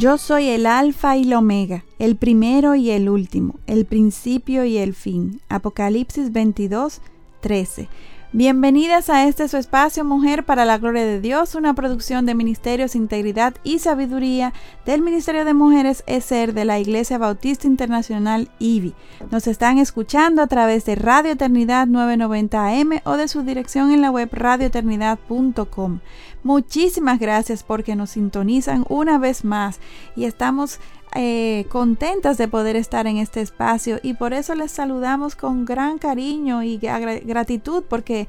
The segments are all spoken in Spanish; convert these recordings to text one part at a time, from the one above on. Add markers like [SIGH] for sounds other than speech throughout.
Yo soy el alfa y la omega, el primero y el último, el principio y el fin. Apocalipsis 22, 13. Bienvenidas a este su espacio Mujer para la Gloria de Dios, una producción de Ministerios Integridad y Sabiduría del Ministerio de Mujeres ESER de la Iglesia Bautista Internacional IBI. Nos están escuchando a través de Radio Eternidad 990 AM o de su dirección en la web radioeternidad.com. Muchísimas gracias porque nos sintonizan una vez más y estamos eh, contentas de poder estar en este espacio y por eso les saludamos con gran cariño y gratitud porque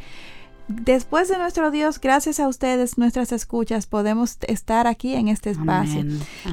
después de nuestro Dios, gracias a ustedes, nuestras escuchas, podemos estar aquí en este espacio.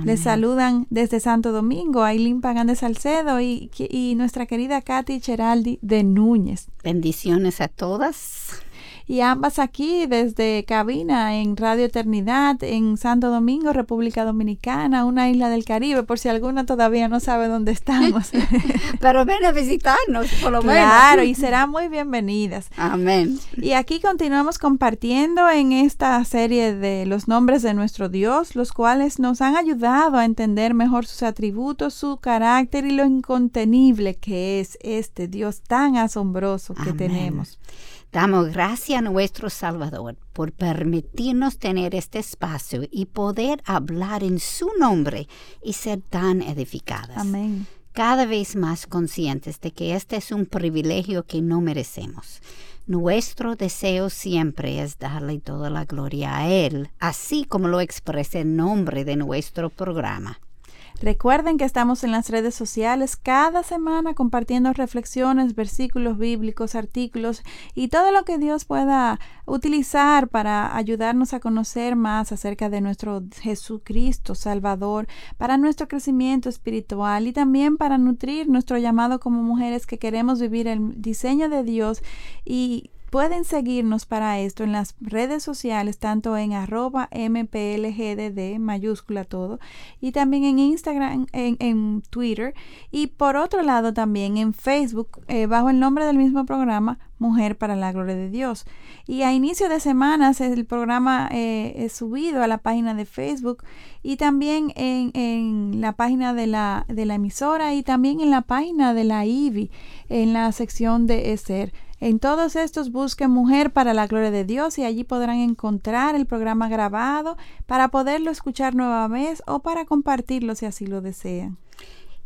Les saludan desde Santo Domingo, Aileen Pagán de Salcedo y, y nuestra querida Katy Cheraldi de Núñez. Bendiciones a todas y ambas aquí desde cabina en Radio Eternidad en Santo Domingo, República Dominicana, una isla del Caribe, por si alguna todavía no sabe dónde estamos. [LAUGHS] [LAUGHS] Pero ven a visitarnos, por lo menos. Claro, y serán muy bienvenidas. Amén. Y aquí continuamos compartiendo en esta serie de los nombres de nuestro Dios, los cuales nos han ayudado a entender mejor sus atributos, su carácter y lo incontenible que es este Dios tan asombroso que tenemos. Damos gracias a nuestro Salvador por permitirnos tener este espacio y poder hablar en su nombre y ser tan edificadas. Amén. Cada vez más conscientes de que este es un privilegio que no merecemos. Nuestro deseo siempre es darle toda la gloria a Él, así como lo expresa el nombre de nuestro programa. Recuerden que estamos en las redes sociales cada semana compartiendo reflexiones, versículos bíblicos, artículos y todo lo que Dios pueda utilizar para ayudarnos a conocer más acerca de nuestro Jesucristo Salvador, para nuestro crecimiento espiritual y también para nutrir nuestro llamado como mujeres que queremos vivir el diseño de Dios y Pueden seguirnos para esto en las redes sociales, tanto en arroba mplgdd, mayúscula todo, y también en Instagram, en, Twitter, y por otro lado también en Facebook, eh, bajo el nombre del mismo programa, Mujer para la Gloria de Dios. Y a inicio de semanas el programa eh, es subido a la página de Facebook y también en, en la página de la, de la emisora y también en la página de la IBI, en la sección de ESER. En todos estos busquen Mujer para la Gloria de Dios y allí podrán encontrar el programa grabado para poderlo escuchar nueva vez o para compartirlo si así lo desean.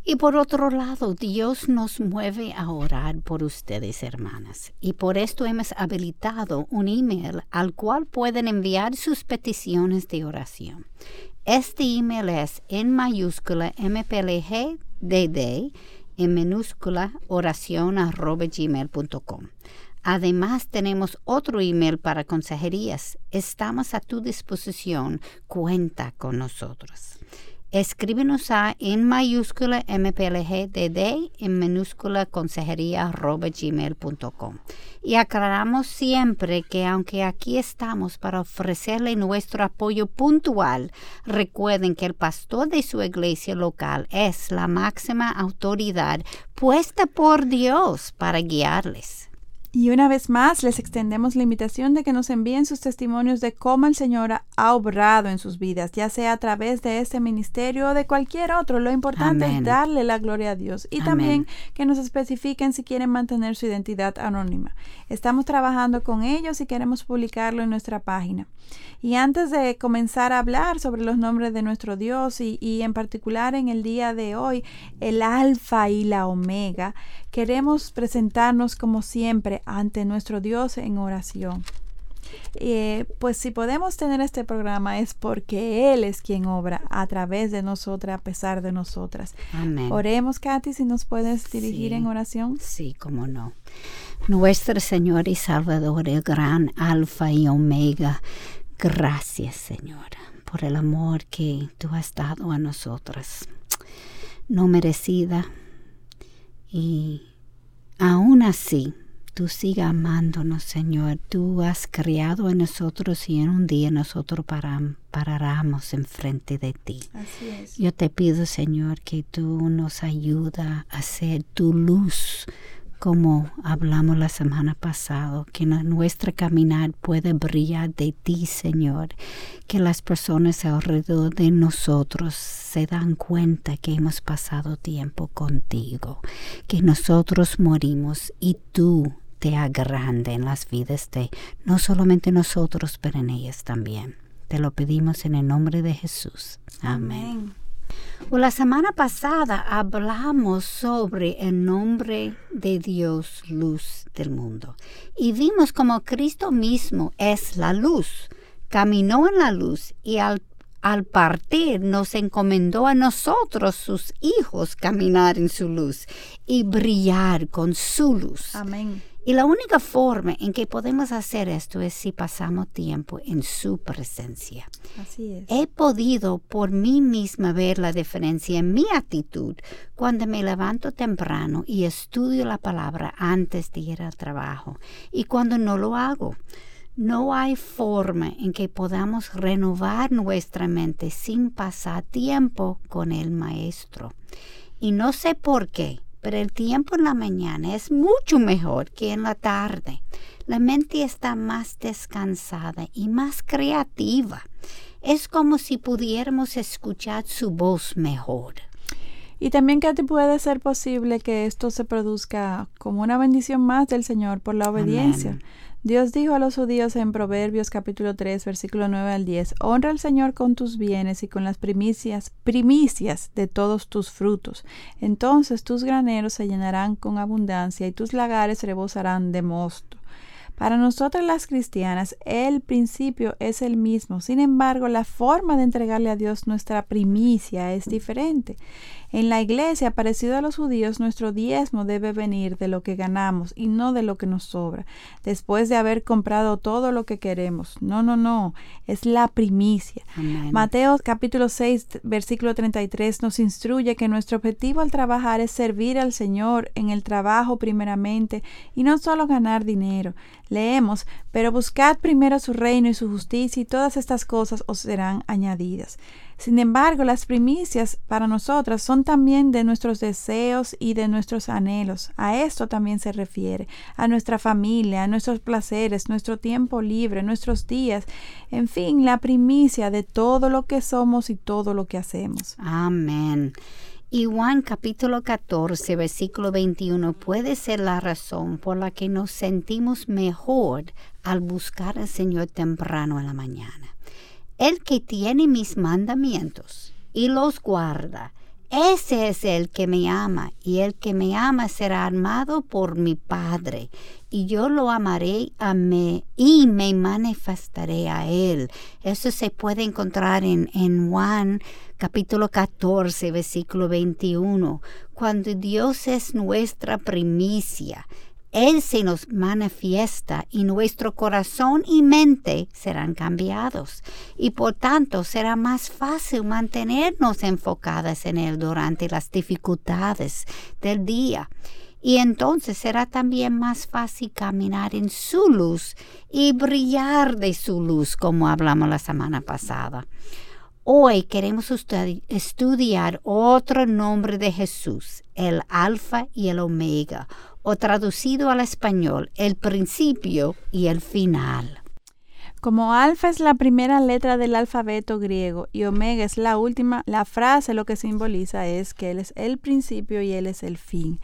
Y por otro lado, Dios nos mueve a orar por ustedes, hermanas. Y por esto hemos habilitado un email al cual pueden enviar sus peticiones de oración. Este email es en mayúscula mplgdd en minúscula oración arroba gmail.com. Además, tenemos otro email para consejerías. Estamos a tu disposición. Cuenta con nosotros. Escríbenos a en mayúscula mplgdd en minúscula consejería arroba gmail.com. Y aclaramos siempre que aunque aquí estamos para ofrecerle nuestro apoyo puntual, recuerden que el pastor de su iglesia local es la máxima autoridad puesta por Dios para guiarles. Y una vez más les extendemos la invitación de que nos envíen sus testimonios de cómo el Señor ha obrado en sus vidas, ya sea a través de este ministerio o de cualquier otro. Lo importante es darle la gloria a Dios y también que nos especifiquen si quieren mantener su identidad anónima. Estamos trabajando con ellos y queremos publicarlo en nuestra página. Y antes de comenzar a hablar sobre los nombres de nuestro Dios y, y en particular en el día de hoy, el alfa y la omega, queremos presentarnos como siempre ante nuestro Dios en oración. Eh, pues si podemos tener este programa es porque Él es quien obra a través de nosotras, a pesar de nosotras. Amén. Oremos, Katy, si nos puedes dirigir en oración. Sí, cómo no. Nuestro Señor y Salvador, el gran Alfa y Omega, gracias, Señora, por el amor que tú has dado a nosotras. No merecida y aún así tú sigas amándonos, Señor. Tú has creado en nosotros y en un día nosotros pararemos enfrente de ti. Así es. Yo te pido, Señor, que tú nos ayuda a ser tu luz como hablamos la semana pasada, que nuestra caminar puede brillar de ti, Señor, que las personas alrededor de nosotros se dan cuenta que hemos pasado tiempo contigo, que nosotros morimos y tú te grande en las vidas de no solamente nosotros, pero en ellas también. Te lo pedimos en el nombre de Jesús. Amén. La semana pasada hablamos sobre el nombre de Dios, luz del mundo, y vimos como Cristo mismo es la luz. Caminó en la luz y al al partir nos encomendó a nosotros, sus hijos, caminar en su luz y brillar con su luz. Amén. Y la única forma en que podemos hacer esto es si pasamos tiempo en su presencia. Así es. He podido por mí misma ver la diferencia en mi actitud cuando me levanto temprano y estudio la palabra antes de ir al trabajo y cuando no lo hago. No hay forma en que podamos renovar nuestra mente sin pasar tiempo con el Maestro. Y no sé por qué, pero el tiempo en la mañana es mucho mejor que en la tarde. La mente está más descansada y más creativa. Es como si pudiéramos escuchar su voz mejor. Y también que te puede ser posible que esto se produzca como una bendición más del Señor por la obediencia. Dios dijo a los judíos en Proverbios capítulo 3 versículo 9 al 10, Honra al Señor con tus bienes y con las primicias, primicias de todos tus frutos. Entonces tus graneros se llenarán con abundancia y tus lagares rebosarán de mosto. Para nosotras las cristianas, el principio es el mismo. Sin embargo, la forma de entregarle a Dios nuestra primicia es diferente. En la iglesia, parecido a los judíos, nuestro diezmo debe venir de lo que ganamos y no de lo que nos sobra, después de haber comprado todo lo que queremos. No, no, no, es la primicia. Mateo capítulo 6, versículo 33 nos instruye que nuestro objetivo al trabajar es servir al Señor en el trabajo primeramente y no solo ganar dinero. Leemos, pero buscad primero su reino y su justicia y todas estas cosas os serán añadidas. Sin embargo, las primicias para nosotras son también de nuestros deseos y de nuestros anhelos. A esto también se refiere, a nuestra familia, a nuestros placeres, nuestro tiempo libre, nuestros días, en fin, la primicia de todo lo que somos y todo lo que hacemos. Amén. Y Juan capítulo 14, versículo 21 puede ser la razón por la que nos sentimos mejor al buscar al Señor temprano en la mañana. El que tiene mis mandamientos y los guarda, ese es el que me ama, y el que me ama será amado por mi Padre, y yo lo amaré a mí y me manifestaré a él. Eso se puede encontrar en, en Juan capítulo 14, versículo 21, cuando Dios es nuestra primicia. Él se nos manifiesta y nuestro corazón y mente serán cambiados y por tanto será más fácil mantenernos enfocadas en Él durante las dificultades del día. Y entonces será también más fácil caminar en su luz y brillar de su luz, como hablamos la semana pasada. Hoy queremos estudiar otro nombre de Jesús, el Alfa y el Omega, o traducido al español, el principio y el final. Como alfa es la primera letra del alfabeto griego y omega es la última, la frase lo que simboliza es que Él es el principio y Él es el fin.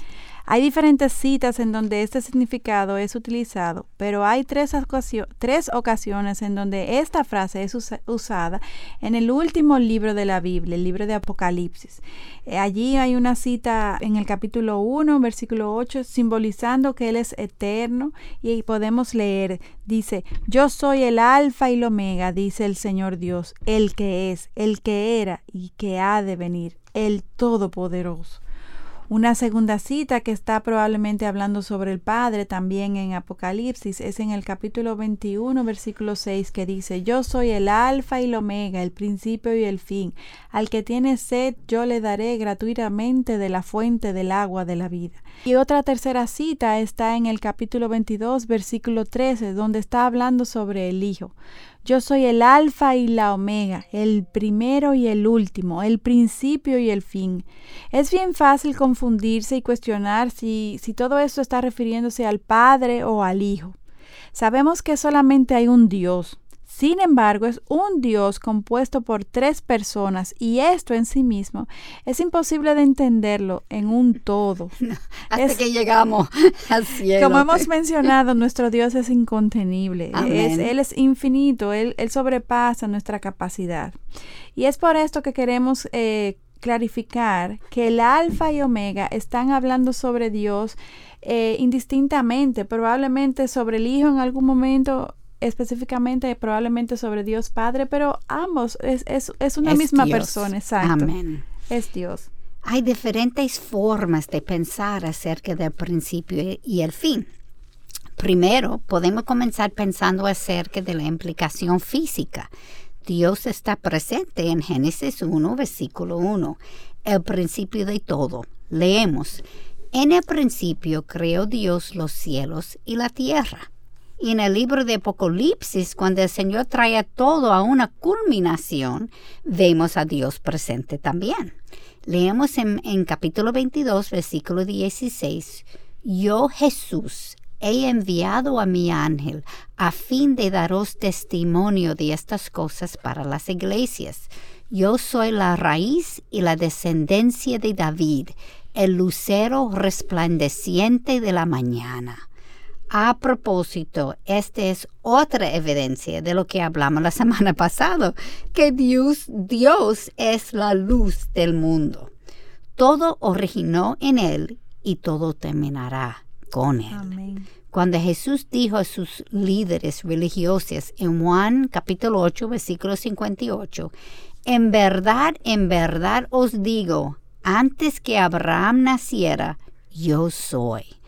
Hay diferentes citas en donde este significado es utilizado, pero hay tres, ocasiones en donde esta frase es usada en el último libro de la Biblia, el libro de Apocalipsis. Eh, allí hay una cita en el capítulo 1, versículo 8, simbolizando que Él es eterno y podemos leer, dice, yo soy el alfa y el omega, dice el Señor Dios, el que es, el que era y que ha de venir, el Todopoderoso. Una segunda cita que está probablemente hablando sobre el Padre también en Apocalipsis es en el capítulo 21, versículo 6, que dice, Yo soy el alfa y el omega, el principio y el fin. Al que tiene sed, yo le daré gratuitamente de la fuente del agua de la vida. Y otra tercera cita está en el capítulo 22, versículo 13, donde está hablando sobre el Hijo. Yo soy el alfa y la omega, el primero y el último, el principio y el fin. Es bien fácil confundirse y cuestionar si, si todo esto está refiriéndose al Padre o al Hijo. Sabemos que solamente hay un Dios, sin embargo, es un Dios compuesto por tres personas y esto en sí mismo es imposible de entenderlo en un todo. [LAUGHS] hasta que llegamos [LAUGHS] al cielo. Como hemos mencionado, nuestro Dios es incontenible. él es infinito, él, sobrepasa nuestra capacidad. Y es por esto que queremos eh, clarificar que el alfa y omega están hablando sobre Dios eh, indistintamente, probablemente sobre el Hijo en algún momento específicamente probablemente sobre Dios Padre, pero ambos es, es, una misma persona, exacto. Amén. Es Dios. Hay diferentes formas de pensar acerca del principio y el fin. Primero, podemos comenzar pensando acerca de la implicación física. Dios está presente en Génesis 1, versículo 1, el principio de todo. Leemos, en el principio creó Dios los cielos y la tierra. Y en el libro de Apocalipsis, cuando el Señor trae todo a una culminación, vemos a Dios presente también. Leemos en, capítulo 22, versículo 16, Yo Jesús he enviado a mi ángel a fin de daros testimonio de estas cosas para las iglesias. Yo soy la raíz y la descendencia de David, el lucero resplandeciente de la mañana. A propósito, esta es otra evidencia de lo que hablamos la [LAUGHS] semana pasada, que Dios, Dios es la luz del mundo. Todo originó en Él y todo terminará con Él. Cuando Jesús dijo a sus líderes religiosos en Juan capítulo 8, versículo 58, en verdad, en verdad os digo, antes que Abraham naciera, yo soy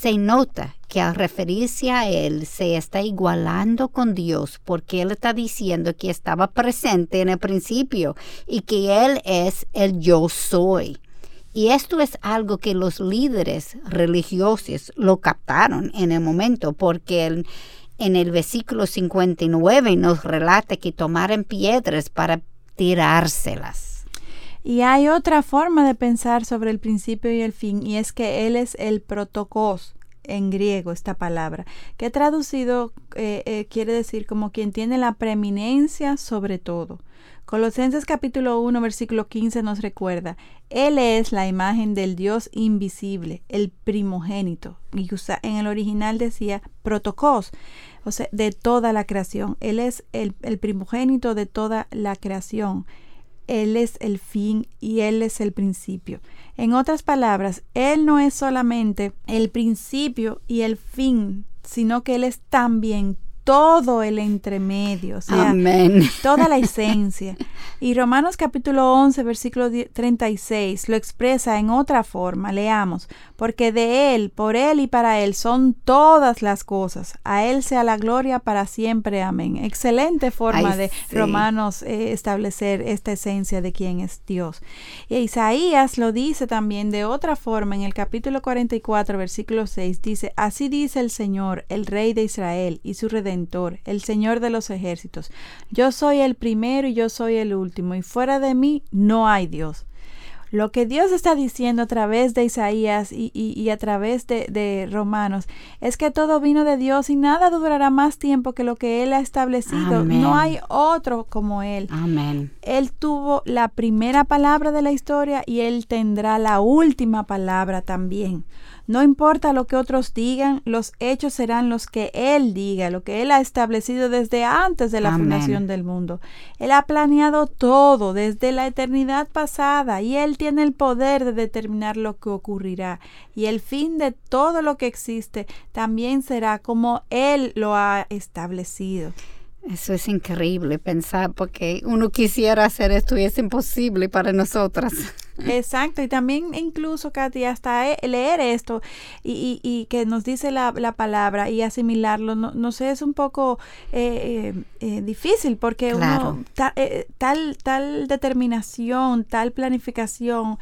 se nota que al referirse a Él se está igualando con Dios porque Él está diciendo que estaba presente en el principio y que Él es el yo soy. Y esto es algo que los líderes religiosos lo captaron en el momento porque en el versículo 59 nos relata que tomaron piedras para tirárselas. Y hay otra forma de pensar sobre el principio y el fin, y es que Él es el protocos en griego esta palabra, que traducido eh, eh, quiere decir como quien tiene la preeminencia sobre todo. Colosenses capítulo 1 versículo 15 nos recuerda, Él es la imagen del Dios invisible, el primogénito. Y en el original decía protocos, o sea, de toda la creación. Él es el, el primogénito de toda la creación. Él es el fin y Él es el principio. En otras palabras, Él no es solamente el principio y el fin, sino que Él es también todo el entremedio, o sea, toda la [LAUGHS] esencia. Y Romanos capítulo 11, versículo 36 lo expresa en otra forma. Leamos, porque de Él, por Él y para Él son todas las cosas. A Él sea la gloria para siempre. Amén. Excelente forma de Romanos eh, establecer esta esencia de quién es Dios. Y Isaías lo dice también de otra forma en el capítulo 44, versículo 6. Dice, así dice el Señor, el Rey de Israel y su Redentor el Señor de los ejércitos. Yo soy el primero y yo soy el último, y fuera de mí no hay Dios. Lo que Dios está diciendo a través de Isaías y, a través de, Romanos es que todo vino de Dios y nada durará más tiempo que lo que Él ha establecido. No hay otro como Él. Amén. Él tuvo la primera palabra de la historia y Él tendrá la última palabra también. No importa lo que otros digan, los hechos serán los que Él diga, lo que Él ha establecido desde antes de la fundación del mundo. Él ha planeado todo desde la eternidad pasada y Él tiene el poder de determinar lo que ocurrirá. Y el fin de todo lo que existe también será como Él lo ha establecido. Eso es increíble pensar porque uno quisiera hacer esto y es imposible para nosotras. Exacto, y también incluso, Katy, hasta e, leer esto y, y, que nos dice la, la, palabra y asimilarlo, no, no sé, es un poco eh, eh, eh difícil porque uno, eh, tal, tal determinación, tal planificación,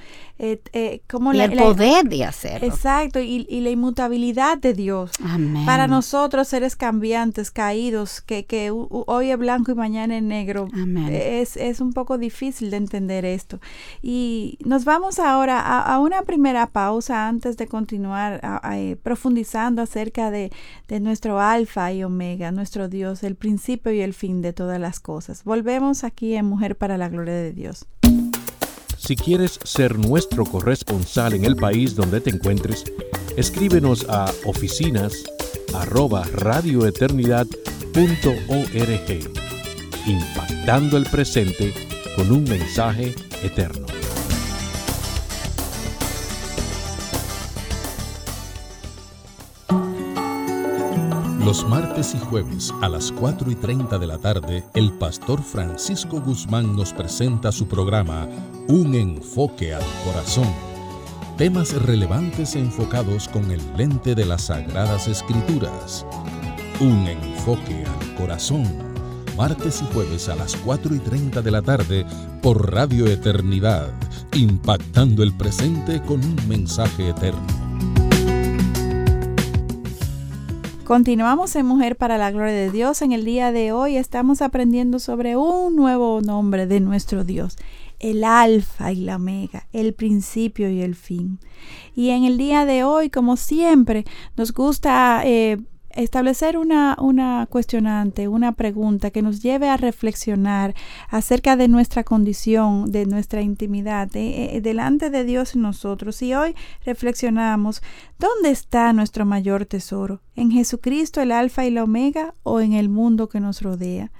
como y el poder de hacerlo. Exacto, y, y, la inmutabilidad de Dios. Para nosotros, seres cambiantes, caídos, que, que hoy es blanco y mañana es negro, Es, es un poco difícil de entender esto. Y nos vamos ahora a, una primera pausa antes de continuar eh, profundizando acerca de, nuestro alfa y omega, nuestro Dios, el principio y el fin de todas las cosas. Volvemos aquí en Mujer para la Gloria de Dios. Si quieres ser nuestro corresponsal en el país donde te encuentres, escríbenos a oficinas impactando el presente con un mensaje eterno. Los martes y jueves a las 4 y 30 de la tarde, el pastor Francisco Guzmán nos presenta su programa Un enfoque al corazón. Temas relevantes enfocados con el lente de las Sagradas Escrituras. Un enfoque al corazón. Martes y jueves a las 4 y 30 de la tarde por Radio Eternidad, impactando el presente con un mensaje eterno. Continuamos en Mujer para la Gloria de Dios. En el día de hoy estamos aprendiendo sobre un nuevo nombre de nuestro Dios, el Alfa y la Omega, el principio y el fin. Y en el día de hoy, como siempre, nos gusta eh, establecer una, una cuestionante, una pregunta que nos lleve a reflexionar acerca de nuestra condición, de nuestra intimidad, de, eh, delante de Dios y nosotros. Y hoy reflexionamos, ¿dónde está nuestro mayor tesoro? ¿En Jesucristo el Alfa y la Omega o en el mundo que nos rodea?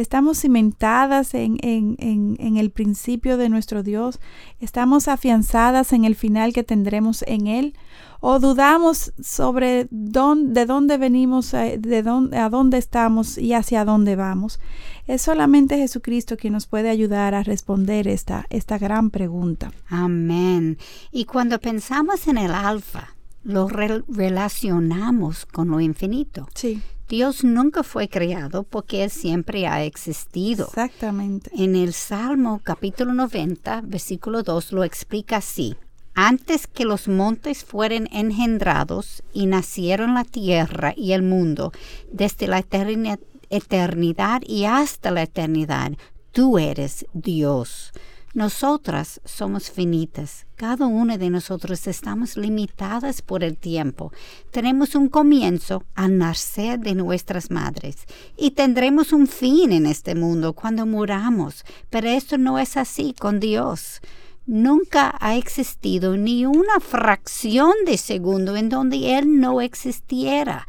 Estamos cimentadas en, en, en, en, el principio de nuestro Dios, estamos afianzadas en el final que tendremos en Él, o dudamos sobre dónde, de dónde venimos, eh, de dónde, a dónde estamos y hacia dónde vamos. Es solamente Jesucristo quien nos puede ayudar a responder esta, esta gran pregunta. Amén. Y cuando pensamos en el alfa, lo relacionamos con lo infinito. Sí. Dios nunca fue creado porque Él siempre ha existido. Exactamente. En el Salmo capítulo 90, versículo 2 lo explica así antes que los montes fueran engendrados y nacieron la tierra y el mundo, desde la eternidad y hasta la eternidad, tú eres Dios. Nosotras somos finitas, cada una de nosotros estamos limitadas por el tiempo. Tenemos un comienzo al nacer de nuestras madres y tendremos un fin en este mundo cuando muramos, pero esto no es así con Dios. Nunca ha existido ni una fracción de segundo en donde Él no existiera.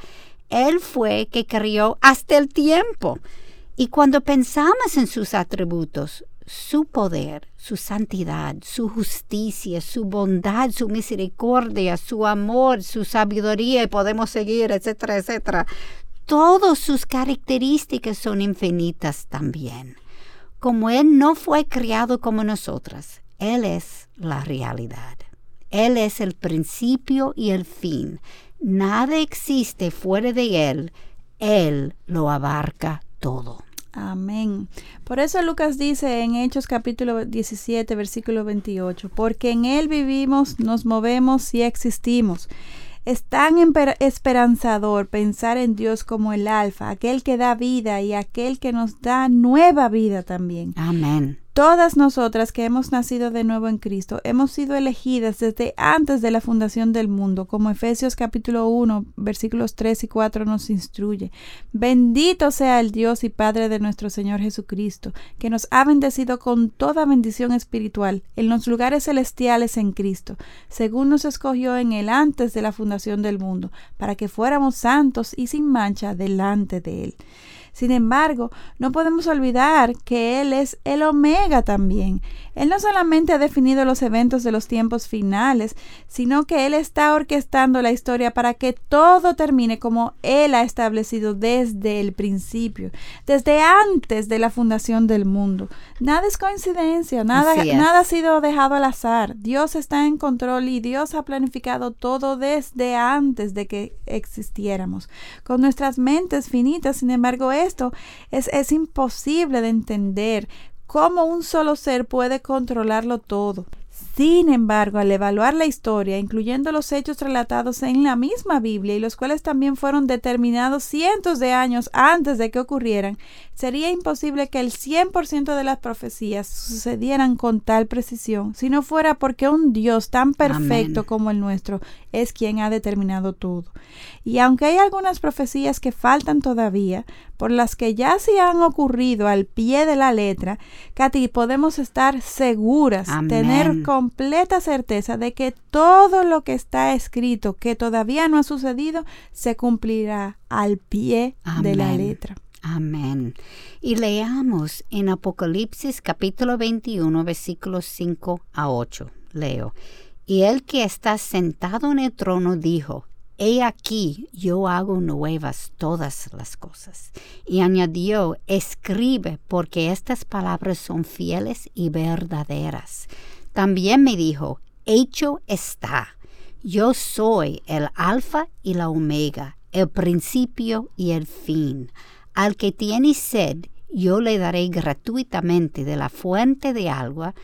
Él fue que creó hasta el tiempo. Y cuando pensamos en sus atributos, su poder, su santidad, su justicia, su bondad, su misericordia, su amor, su sabiduría, y podemos seguir, etcétera, etcétera. Todas sus características son infinitas también. Como Él no fue criado como nosotras, él es la realidad. Él es el principio y el fin. Nada existe fuera de Él. Él lo abarca todo. Amén. Por eso Lucas dice en Hechos capítulo 17, versículo 28, porque en Él vivimos, nos movemos y existimos. Es tan esperanzador pensar en Dios como el alfa, aquel que da vida y aquel que nos da nueva vida también. Amén. Todas nosotras que hemos nacido de nuevo en Cristo hemos sido elegidas desde antes de la fundación del mundo, como Efesios capítulo 1, versículos 3 y 4 nos instruye. Bendito sea el Dios y Padre de nuestro Señor Jesucristo, que nos ha bendecido con toda bendición espiritual en los lugares celestiales en Cristo, según nos escogió en él antes de la fundación del mundo, para que fuéramos santos y sin mancha delante de él. Sin embargo, no podemos olvidar que Él es el Omega también. Él no solamente ha definido los eventos de los tiempos finales, sino que Él está orquestando la historia para que todo termine como Él ha establecido desde el principio, desde antes de la fundación del mundo. Nada es coincidencia, nada, nada ha sido dejado al azar. Dios está en control y Dios ha planificado todo desde antes de que existiéramos. Con nuestras mentes finitas, sin embargo, esto es, es imposible de entender cómo un solo ser puede controlarlo todo. Sin embargo, al evaluar la historia, incluyendo los hechos relatados en la misma Biblia y los cuales también fueron determinados cientos de años antes de que ocurrieran, sería imposible que el 100% de las profecías sucedieran con tal precisión, si no fuera porque un Dios tan perfecto como el nuestro es quien ha determinado todo. Y aunque hay algunas profecías que faltan todavía, por las que ya se han ocurrido al pie de la letra, Katy, podemos estar seguras, tener completa certeza de que todo lo que está escrito, que todavía no ha sucedido, se cumplirá al pie de la letra. Amén. Y leamos en Apocalipsis capítulo 21, versículos 5 a 8. Leo. Y el que está sentado en el trono dijo, He aquí yo hago nuevas todas las cosas. Y añadió, escribe, porque estas palabras son fieles y verdaderas. También me dijo, hecho está. Yo soy el alfa y la omega, el principio y el fin. Al que tiene sed, yo le daré gratuitamente de la fuente de agua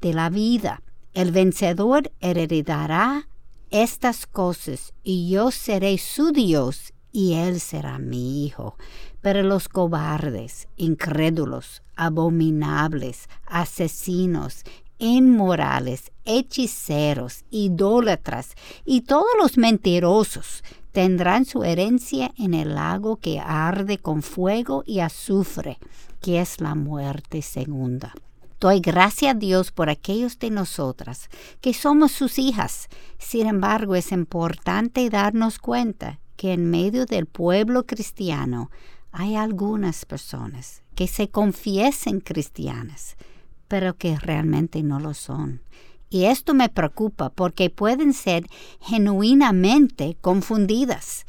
de la vida. El vencedor heredará estas cosas, y yo seré su Dios, y él será mi hijo. Pero los cobardes, incrédulos, abominables, asesinos, inmorales, hechiceros, idólatras y todos los mentirosos tendrán su herencia en el lago que arde con fuego y azufre, que es la muerte segunda. Doy gracias a Dios por aquellos de nosotras que somos sus hijas. Sin embargo, es importante darnos cuenta que en medio del pueblo cristiano hay algunas personas que se confiesen cristianas, pero que realmente no lo son. Y esto me preocupa porque pueden ser genuinamente confundidas.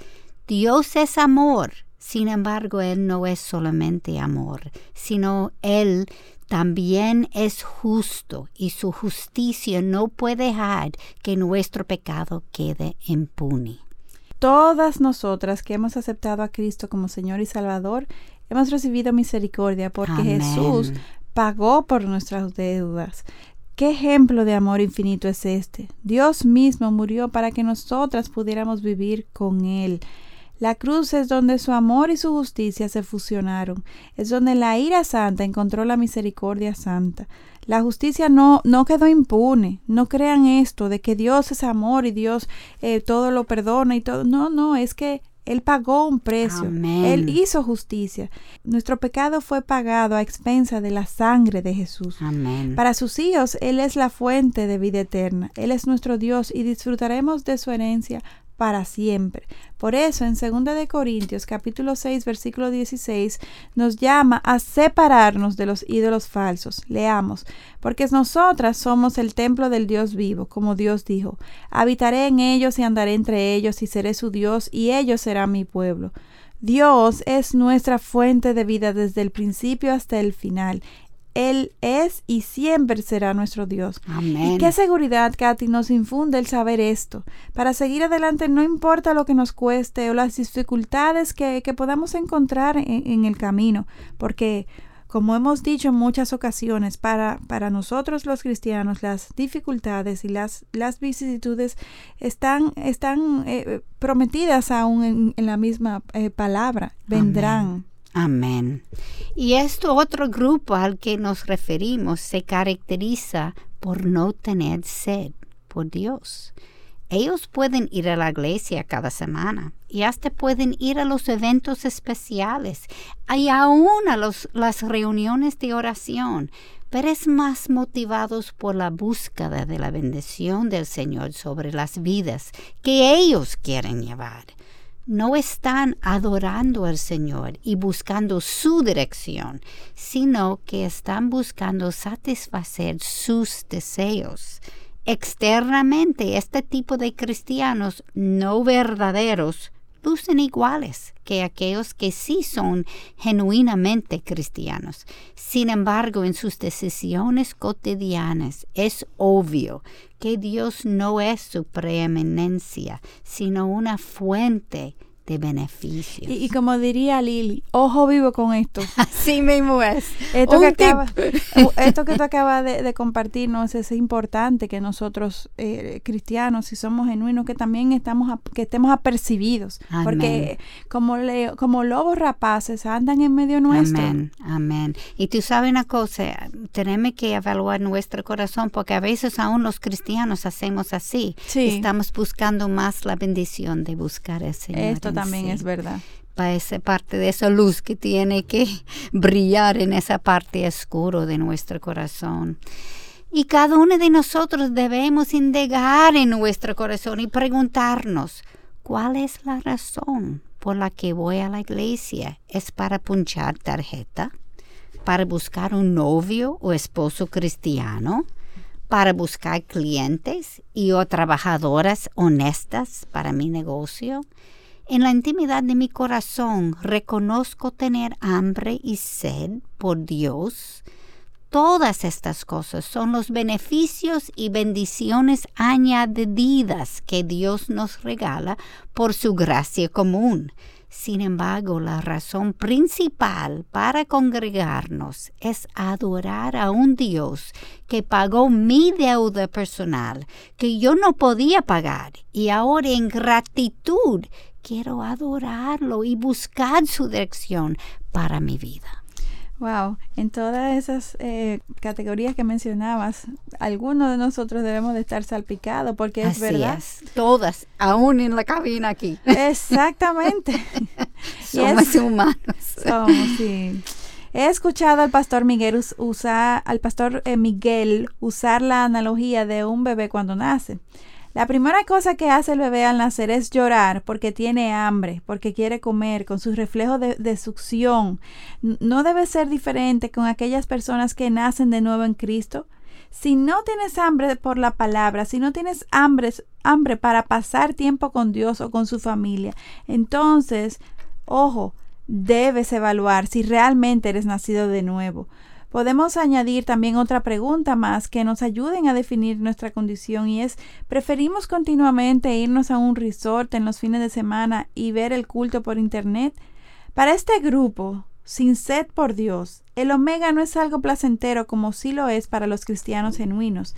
Dios es amor, sin embargo, Él no es solamente amor, sino Él también es justo y su justicia no puede dejar que nuestro pecado quede impune. Todas nosotras que hemos aceptado a Cristo como Señor y Salvador, hemos recibido misericordia porque Jesús pagó por nuestras deudas. ¿Qué ejemplo de amor infinito es este? Dios mismo murió para que nosotras pudiéramos vivir con Él. La cruz es donde su amor y su justicia se fusionaron, es donde la ira santa encontró la misericordia santa. La justicia no, no quedó impune. No crean esto de que Dios es amor y Dios eh, todo lo perdona y todo. No, no, es que él pagó un precio. Él hizo justicia. Nuestro pecado fue pagado a expensa de la sangre de Jesús. Para sus hijos, Él es la fuente de vida eterna. Él es nuestro Dios y disfrutaremos de su herencia para siempre. Por eso en 2 de Corintios capítulo 6 versículo 16 nos llama a separarnos de los ídolos falsos. Leamos, porque nosotras somos el templo del Dios vivo, como Dios dijo, habitaré en ellos y andaré entre ellos y seré su Dios y ellos serán mi pueblo. Dios es nuestra fuente de vida desde el principio hasta el final. Él es y siempre será nuestro Dios. Amén. Y qué seguridad, Katy, nos infunde el saber esto. Para seguir adelante no importa lo que nos cueste o las dificultades que, podamos encontrar en, el camino, porque como hemos dicho en muchas ocasiones, para, para nosotros los cristianos las dificultades y las, las vicisitudes están, están eh, prometidas aún en, la misma eh, palabra, vendrán. Amén. Y este otro grupo al que nos referimos se caracteriza por no tener sed por Dios. Ellos pueden ir a la iglesia cada semana y hasta pueden ir a los eventos especiales y aún a las reuniones de oración, pero es más motivados por la búsqueda de la bendición del Señor sobre las vidas que ellos quieren llevar. No están adorando al Señor y buscando su dirección, sino que están buscando satisfacer sus deseos. Externamente, este tipo de cristianos no verdaderos lucen iguales que aquellos que sí son genuinamente cristianos. Sin embargo, en sus decisiones cotidianas es obvio que Dios no es su preeminencia, sino una fuente de beneficios. Y, como diría Lili, ojo vivo con esto. [LAUGHS] Así mismo es. Esto, que, acaba, esto que tú acabas de, compartirnos es importante que nosotros eh, cristianos, si somos genuinos, que también estamos que estemos apercibidos. Porque como, le, como lobos rapaces andan en medio nuestro. Amén, amén. Y tú sabes una cosa, tenemos que evaluar nuestro corazón porque a veces aún los cristianos hacemos así. Estamos buscando más la bendición de buscar el Señor. Esto también es verdad. Para esa parte de esa luz que tiene que [LAUGHS] brillar en esa parte oscura de nuestro corazón. Y cada uno de nosotros debemos indagar en nuestro corazón y preguntarnos, ¿cuál es la razón por la que voy a la iglesia? ¿Es para punchar tarjeta? ¿Para buscar un novio o esposo cristiano? ¿Para buscar clientes y o trabajadoras honestas para mi negocio? En la intimidad de mi corazón reconozco tener hambre y sed por Dios. Todas estas cosas son los beneficios y bendiciones añadidas que Dios nos regala por su gracia común. Sin embargo, la razón principal para congregarnos es adorar a un Dios que pagó mi deuda personal, que yo no podía pagar, y ahora en gratitud quiero adorarlo y buscar su dirección para mi vida. Wow, en todas esas eh, categorías que mencionabas, algunos de nosotros debemos de estar salpicados porque es verdad. todas, aún en la cabina aquí. Exactamente. [LAUGHS] somos humanos. [LAUGHS] Somos, sí. He escuchado al pastor Miguel usar, al pastor eh, Miguel usar la analogía de un bebé cuando nace. La primera cosa que hace el bebé al nacer es llorar porque tiene hambre, porque quiere comer, con sus reflejos de, succión. No debe ser diferente con aquellas personas que nacen de nuevo en Cristo. Si no tienes hambre por la palabra, si no tienes hambre, hambre para pasar tiempo con Dios o con su familia, entonces, ojo, debes evaluar si realmente eres nacido de nuevo. Podemos añadir también otra pregunta más que nos ayuden a definir nuestra condición y es, ¿preferimos continuamente irnos a un resort en los fines de semana y ver el culto por internet? Para este grupo, sin sed por Dios, el omega no es algo placentero como sí lo es para los cristianos genuinos.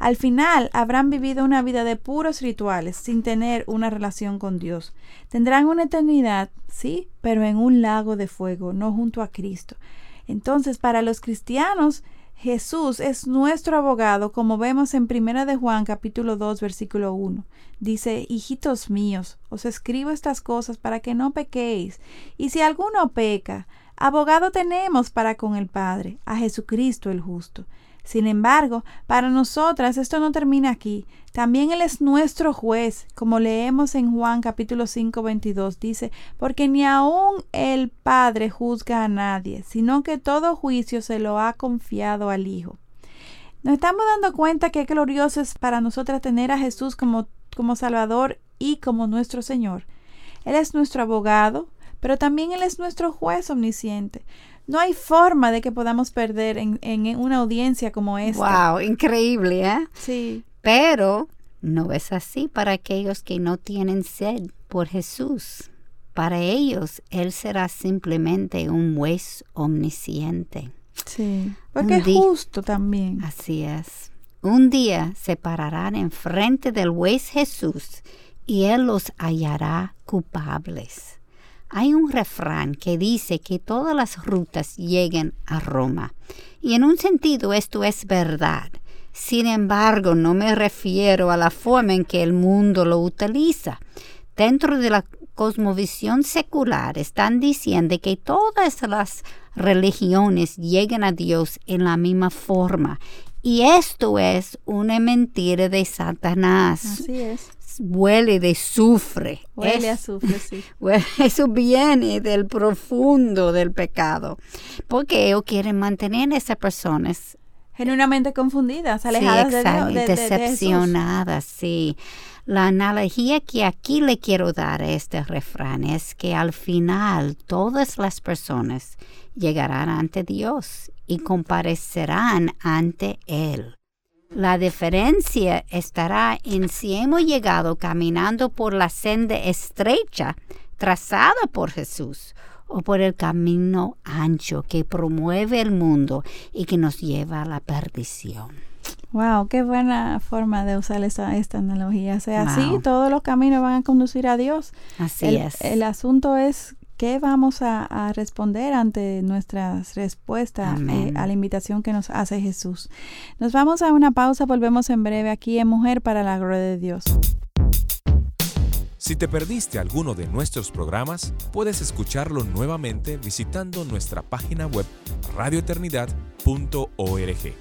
Al final habrán vivido una vida de puros rituales sin tener una relación con Dios. Tendrán una eternidad, sí, pero en un lago de fuego, no junto a Cristo. Entonces, para los cristianos, Jesús es nuestro abogado, como vemos en Primera de Juan capítulo 2 versículo 1. Dice, hijitos míos, os escribo estas cosas para que no pequéis. Y si alguno peca, abogado tenemos para con el Padre, a Jesucristo el justo. Sin embargo, para nosotras esto no termina aquí. También Él es nuestro juez, como leemos en Juan capítulo 5, 22. Dice, porque ni aun el Padre juzga a nadie, sino que todo juicio se lo ha confiado al Hijo. Nos estamos dando cuenta que glorioso es para nosotras tener a Jesús como, como Salvador y como nuestro Señor. Él es nuestro abogado, pero también Él es nuestro juez omnisciente. No hay forma de que podamos perder en, en una audiencia como esta. ¡Wow! Increíble, ¿eh? Sí. Pero no es así para aquellos que no tienen sed por Jesús. Para ellos, Él será simplemente un juez omnisciente. Sí, porque es justo también. Así es. Un día se pararán enfrente del juez Jesús y Él los hallará culpables. Hay un refrán que dice que todas las rutas lleguen a Roma. Y en un sentido esto es verdad. Sin embargo, no me refiero a la forma en que el mundo lo utiliza. Dentro de la cosmovisión secular están diciendo que todas las religiones llegan a Dios en la misma forma. Y esto es una mentira de Satanás. Así es huele de sufre. Huele a sufre, sí. [LAUGHS] Eso viene del profundo del pecado. Porque ellos quieren mantener a esas personas genuinamente confundidas, alejadas de Dios. decepcionadas, sí. La analogía que aquí le quiero dar a este refrán es que al final todas las personas llegarán ante Dios y comparecerán ante Él. La diferencia estará en si hemos llegado caminando por la senda estrecha trazada por Jesús o por el camino ancho que promueve el mundo y que nos lleva a la perdición. Wow, qué buena forma de usar esta, esta analogía. O sea, así todos los caminos van a conducir a Dios. Así es. El asunto es qué vamos a, responder ante nuestras respuestas eh, a la invitación que nos hace Jesús. Nos vamos a una pausa, volvemos en breve aquí en Mujer para la Gloria de Dios. Si te perdiste alguno de nuestros programas, puedes escucharlo nuevamente visitando nuestra página web radioeternidad.org.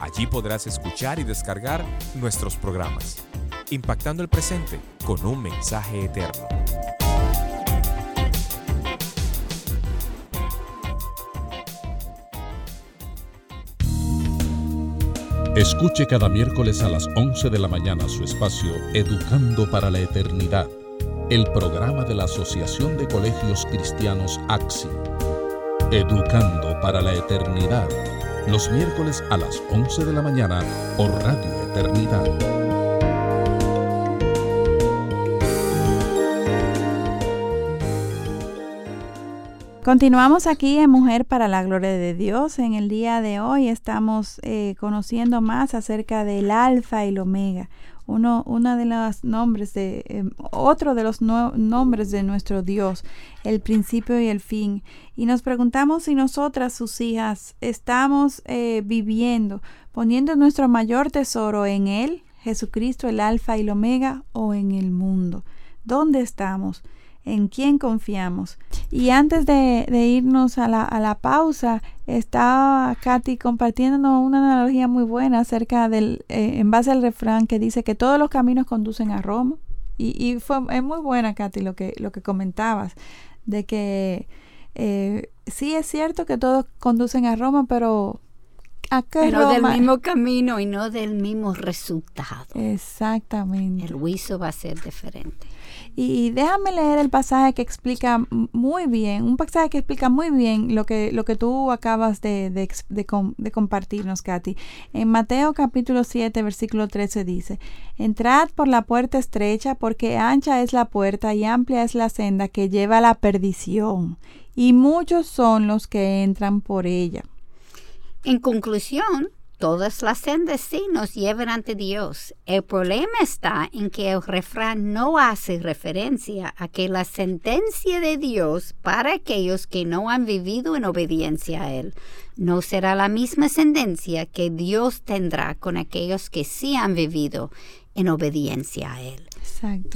Allí podrás escuchar y descargar nuestros programas, impactando el presente con un mensaje eterno. Escuche cada miércoles a las 11 de la mañana su espacio Educando para la Eternidad el programa de la Asociación de Colegios Cristianos AXI. Educando para la Eternidad, los miércoles a las 11 de la mañana por Radio Eternidad. Continuamos aquí en Mujer para la Gloria de Dios. En el día de hoy estamos eh, conociendo más acerca del Alfa y el Omega uno, de los nombres de, em, otro de los nombres de nuestro Dios, el principio y el fin. Y nos preguntamos si nosotras, sus hijas, estamos eh, viviendo, poniendo nuestro mayor tesoro en Él, Jesucristo, el Alfa y el Omega, o en el mundo. ¿Dónde estamos? En quién confiamos. Y antes de, irnos a la, a la, pausa, estaba Katy compartiéndonos una analogía muy buena acerca del, eh, en base al refrán que dice que todos los caminos conducen a Roma. Y, y fue es muy buena, Katy, lo que, lo que comentabas, de que eh, sí es cierto que todos conducen a Roma, pero ¿A qué Roma? del mismo camino y no del mismo resultado. Exactamente. El juicio va a ser diferente. Y déjame leer el pasaje que explica muy bien, un pasaje que explica muy bien lo que, lo que tú acabas de, de, de, compartirnos, Katy. En Mateo capítulo 7, versículo 13 dice, Entrad por la puerta estrecha, porque ancha es la puerta y amplia es la senda que lleva a la perdición, y muchos son los que entran por ella. En conclusión, Todas las sendas sí nos llevan ante Dios. El problema está en que el refrán no hace referencia a que la sentencia de Dios para aquellos que no han vivido en obediencia a Él no será la misma sentencia que Dios tendrá con aquellos que sí han vivido en obediencia a Él.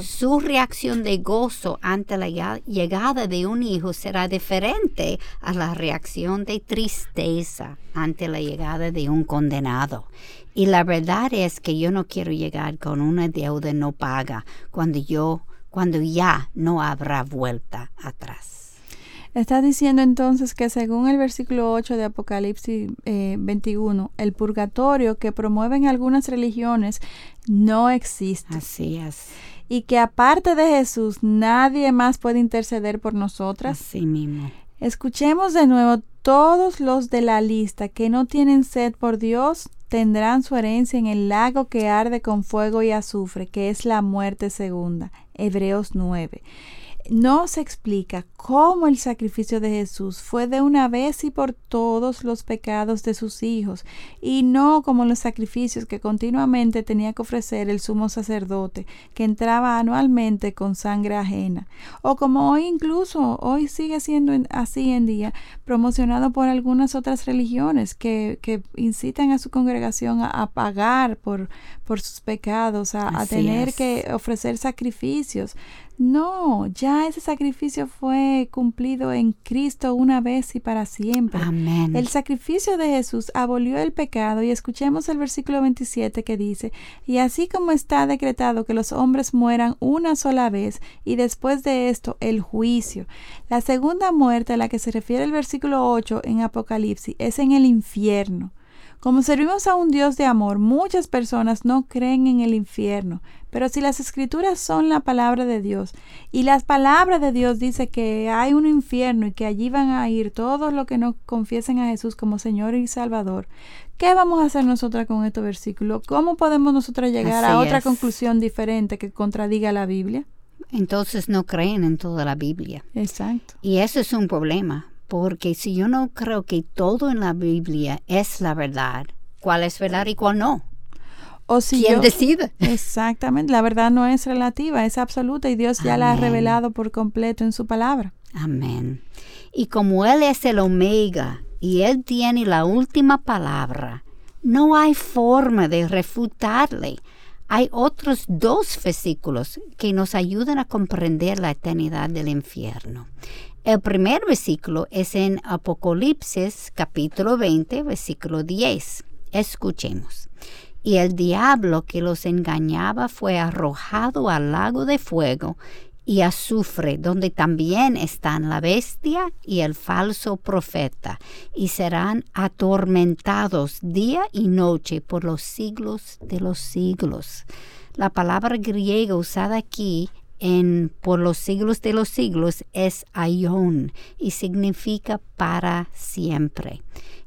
Su reacción de gozo ante la llegada de un hijo será diferente a la reacción de tristeza ante la llegada de un condenado. Y la verdad es que yo no quiero llegar con una deuda no paga cuando yo cuando ya no habrá vuelta atrás. Está diciendo entonces que según el versículo 8 de Apocalipsis 21, eh, el purgatorio que promueven algunas religiones no existe. Así es. Y que aparte de Jesús nadie más puede interceder por nosotras. Así mismo. Escuchemos de nuevo, todos los de la lista que no tienen sed por Dios tendrán su herencia en el lago que arde con fuego y azufre, que es la muerte segunda. Hebreos 9 no se explica cómo el sacrificio de Jesús fue de una vez y por todos los pecados de sus hijos, y no como los sacrificios que continuamente tenía que ofrecer el sumo sacerdote, que entraba anualmente con sangre ajena, o como hoy incluso, hoy sigue siendo así en día, promocionado por algunas otras religiones que, que incitan a su congregación a, pagar por, por sus pecados, a tener que ofrecer sacrificios. No, ya ese sacrificio fue cumplido en Cristo una vez y para siempre. Amén. El sacrificio de Jesús abolió el pecado y escuchemos el versículo 27 que dice, y así como está decretado que los hombres mueran una sola vez y después de esto el juicio. La segunda muerte a la que se refiere el versículo 8 en Apocalipsis es en el infierno. Como servimos a un Dios de amor, muchas personas no creen en el infierno, pero si las escrituras son la palabra de Dios y las palabras de Dios dice que hay un infierno y que allí van a ir todos los que no confiesen a Jesús como Señor y Salvador, ¿qué vamos a hacer nosotras con este versículo? ¿Cómo podemos nosotras llegar Así a otra es. conclusión diferente que contradiga la Biblia? Entonces no creen en toda la Biblia. Exacto. Y eso es un problema, porque si yo no creo que todo en la Biblia es la verdad, ¿cuál es verdad y cuál no? O si ¿Quién yo- decide? Exactamente, la verdad no es relativa, es absoluta y Dios ya la ha revelado por completo en su palabra. Amén. Y como Él es el omega y Él tiene la última palabra, no hay forma de refutarle. Hay otros dos versículos que nos ayudan a comprender la eternidad del infierno. El primer versículo es en Apocalipsis capítulo 20, versículo 10. Escuchemos. Y el diablo que los engañaba fue arrojado al lago de fuego y azufre, donde también están la bestia y el falso profeta, y serán atormentados día y noche por los siglos de los siglos. La palabra griega usada aquí en por los siglos de los siglos es aion y significa para siempre.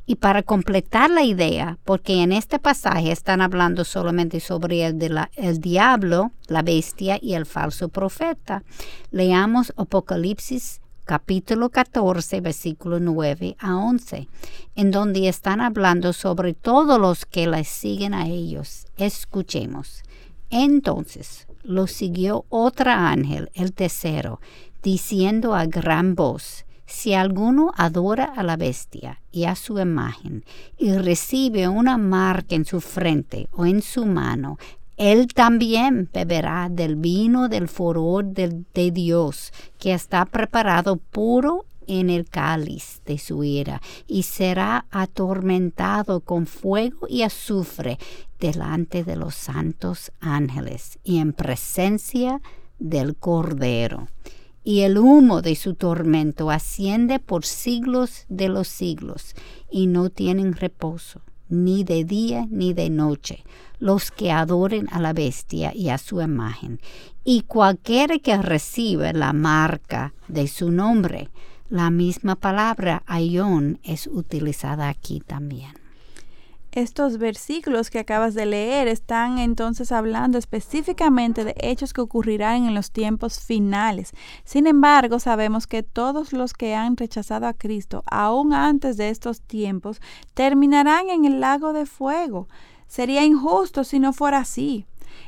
Y para completar la idea, porque en este pasaje están hablando solamente sobre el, diablo, la bestia y el falso profeta, leamos Apocalipsis capítulo 14, versículo 9 a 11, en donde están hablando sobre todos los que les siguen a ellos. Escuchemos. Entonces lo siguió otra ángel, el tercero, diciendo a gran voz, si alguno adora a la bestia y a su imagen y recibe una marca en su frente o en su mano, él también beberá del vino del furor de Dios, que está preparado puro en el cáliz de su ira, y será atormentado con fuego y azufre delante de los santos ángeles y en presencia del Cordero y el humo de su tormento asciende por siglos de los siglos, y no tienen reposo, ni de día ni de noche, los que adoren a la bestia y a su imagen, y cualquiera que recibe la marca de su nombre. La misma palabra aion es utilizada aquí también. Estos versículos que acabas de leer están entonces hablando específicamente de hechos que ocurrirán en los tiempos finales. Sin embargo, sabemos que todos los que han rechazado a Cristo, aún antes de estos tiempos, terminarán en el lago de fuego. Sería injusto si no fuera así.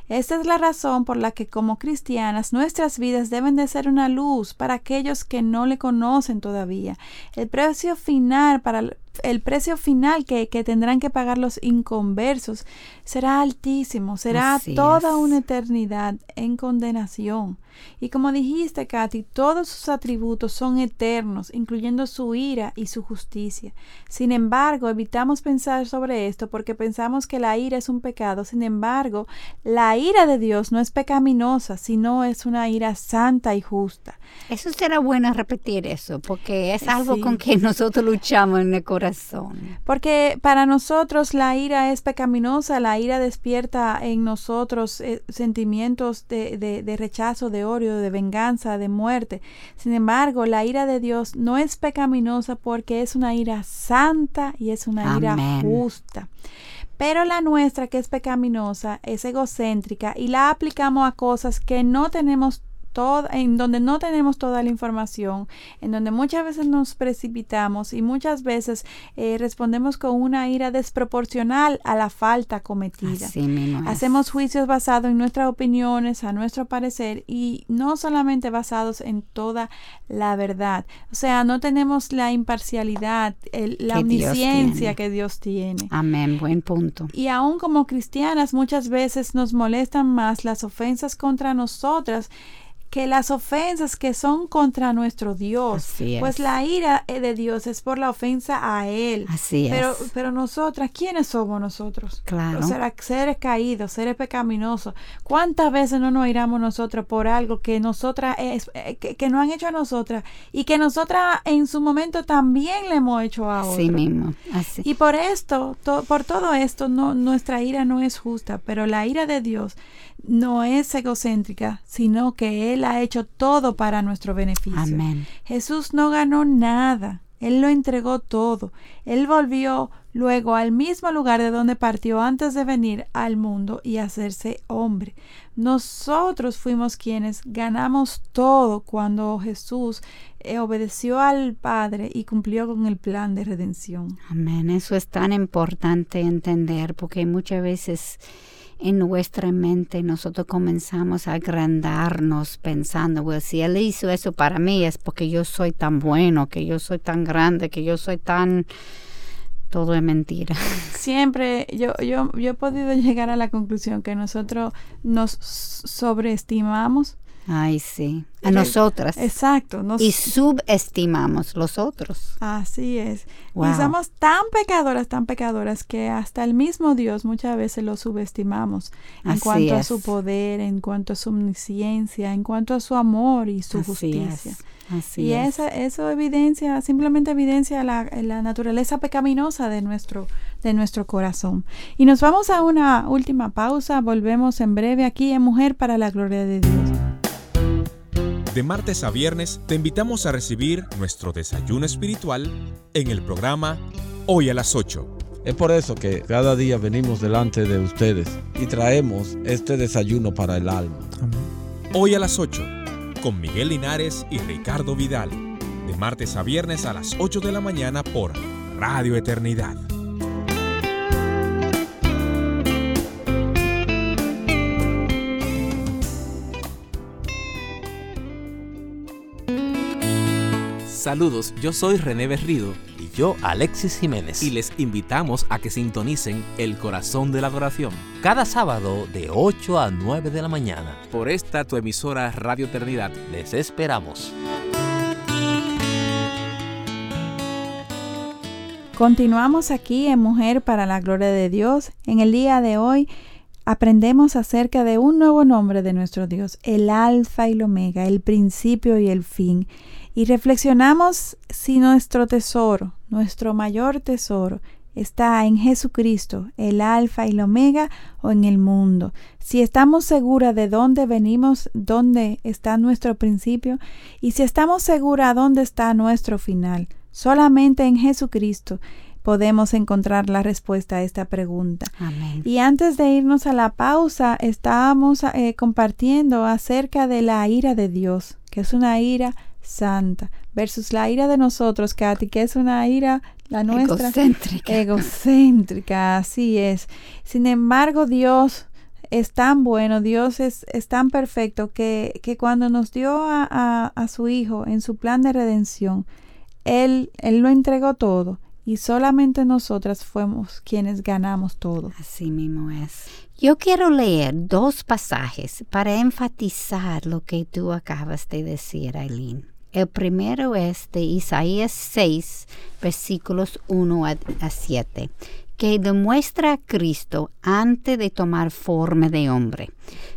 Esta es la razón por la que como cristianas nuestras vidas deben de ser una luz para aquellos que no le conocen todavía. El precio final para el precio final que, que tendrán que pagar los inconversos será altísimo, será Así toda es. una eternidad en condenación. Y como dijiste, Katy, todos sus atributos son eternos, incluyendo su ira y su justicia. Sin embargo, evitamos pensar sobre esto porque pensamos que la ira es un pecado. Sin embargo, la ira de Dios no es pecaminosa, sino es una ira santa y justa. Eso será bueno repetir eso, porque es algo Sí. con que nosotros luchamos en el corazón. Porque para nosotros la ira es pecaminosa, la ira despierta en nosotros eh, sentimientos de, de- de rechazo, de odio, de venganza, de muerte. Sin embargo, la ira de Dios no es pecaminosa porque es una ira santa y es una ira justa. Pero la nuestra, que es pecaminosa, es egocéntrica y la aplicamos a cosas que no tenemos toda, en donde no tenemos toda la información, en donde muchas veces nos precipitamos y muchas veces eh, respondemos con una ira desproporcional a la falta cometida. Hacemos juicios basados en nuestras opiniones, a nuestro parecer y no solamente basados en toda la verdad. O sea, no tenemos la imparcialidad, el- la Que omnisciencia que Dios tiene. Amén, buen punto. Y aún como cristianas muchas veces nos molestan más las ofensas contra nosotras que las ofensas que son contra nuestro Dios, pues la ira de Dios es por la ofensa a Él. Así pero, Pero nosotras, ¿quiénes somos nosotros? Claro. seres caídos, seres pecaminosos. ¿Cuántas veces no nos iramos nosotros por algo que nosotras, es, eh, que, que nos han hecho a nosotras y que nosotras en su momento también le hemos hecho a otros? Así mismo. Así. Y por esto, por todo esto, no, nuestra ira no es justa, pero la ira de Dios no es egocéntrica, sino que Él ha hecho todo para nuestro beneficio. Amén. Jesús no ganó nada, Él lo entregó todo. Él volvió luego al mismo lugar de donde partió antes de venir al mundo y hacerse hombre. Nosotros fuimos quienes ganamos todo cuando Jesús eh, obedeció al Padre y cumplió con el plan de redención. Amén. Eso es tan importante entender porque muchas veces en nuestra mente nosotros comenzamos a agrandarnos pensando, well, si Él hizo eso para mí es porque yo soy tan bueno, que yo soy tan grande, que yo soy tan... Todo es mentira. [LAUGHS] Siempre yo, yo, yo he podido llegar a la conclusión que nosotros nos sobreestimamos Ay, sí. A nosotras. Exacto. y subestimamos los otros. Así es. Y somos tan pecadoras, tan pecadoras que hasta el mismo Dios muchas veces lo subestimamos en cuanto a su poder, en cuanto a su omnisciencia, en cuanto a su amor y su justicia. Así y Esa, eso evidencia, simplemente evidencia la, la naturaleza pecaminosa de nuestro, de nuestro corazón. Y nos vamos a una última pausa. Volvemos en breve aquí en Mujer para la Gloria de Dios. De martes a viernes te invitamos a recibir nuestro desayuno espiritual en el programa Hoy a las 8. Es por eso que cada día venimos delante de ustedes y traemos este desayuno para el alma. Hoy a las 8, con Miguel Linares y Ricardo Vidal. De martes a viernes a las 8 de la mañana por Radio Eternidad. Saludos, yo soy René Berrido. Y yo, Alexis Jiménez. Y les invitamos a que sintonicen El Corazón de la Adoración. Cada sábado de 8 a 9 de la mañana. Por esta tu emisora Radio Eternidad. Les esperamos. Continuamos aquí en Mujer para la Gloria de Dios. En el día de hoy aprendemos acerca de un nuevo nombre de nuestro Dios, el Alfa y el Omega, el principio y el fin y reflexionamos si nuestro tesoro, nuestro mayor tesoro, está en Jesucristo, el alfa y el omega, o en el mundo. Si estamos seguras de dónde venimos, dónde está nuestro principio, y si estamos seguras dónde está nuestro final. Solamente en Jesucristo podemos encontrar la respuesta a esta pregunta. Y antes de irnos a la pausa, estábamos eh, compartiendo acerca de la ira de Dios, que es una ira santa, versus la ira de nosotros, Katy, que es una ira, la nuestra. Egocéntrica. Egocéntrica, así es. Sin embargo, Dios es tan bueno, Dios es, es tan perfecto que, que cuando nos dio a, a, su Hijo en su plan de redención, Él, Él lo entregó todo y solamente nosotras fuimos quienes ganamos todo. Así mismo es. Yo quiero leer dos pasajes para enfatizar lo que tú acabas de decir, Aileen. El primero es de Isaías 6, versículos 1 a 7, que demuestra a Cristo antes de tomar forma de hombre.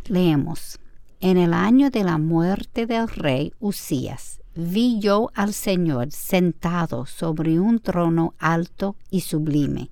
Leemos, en el año de la muerte del rey Usías, vi yo al Señor sentado sobre un trono alto y sublime,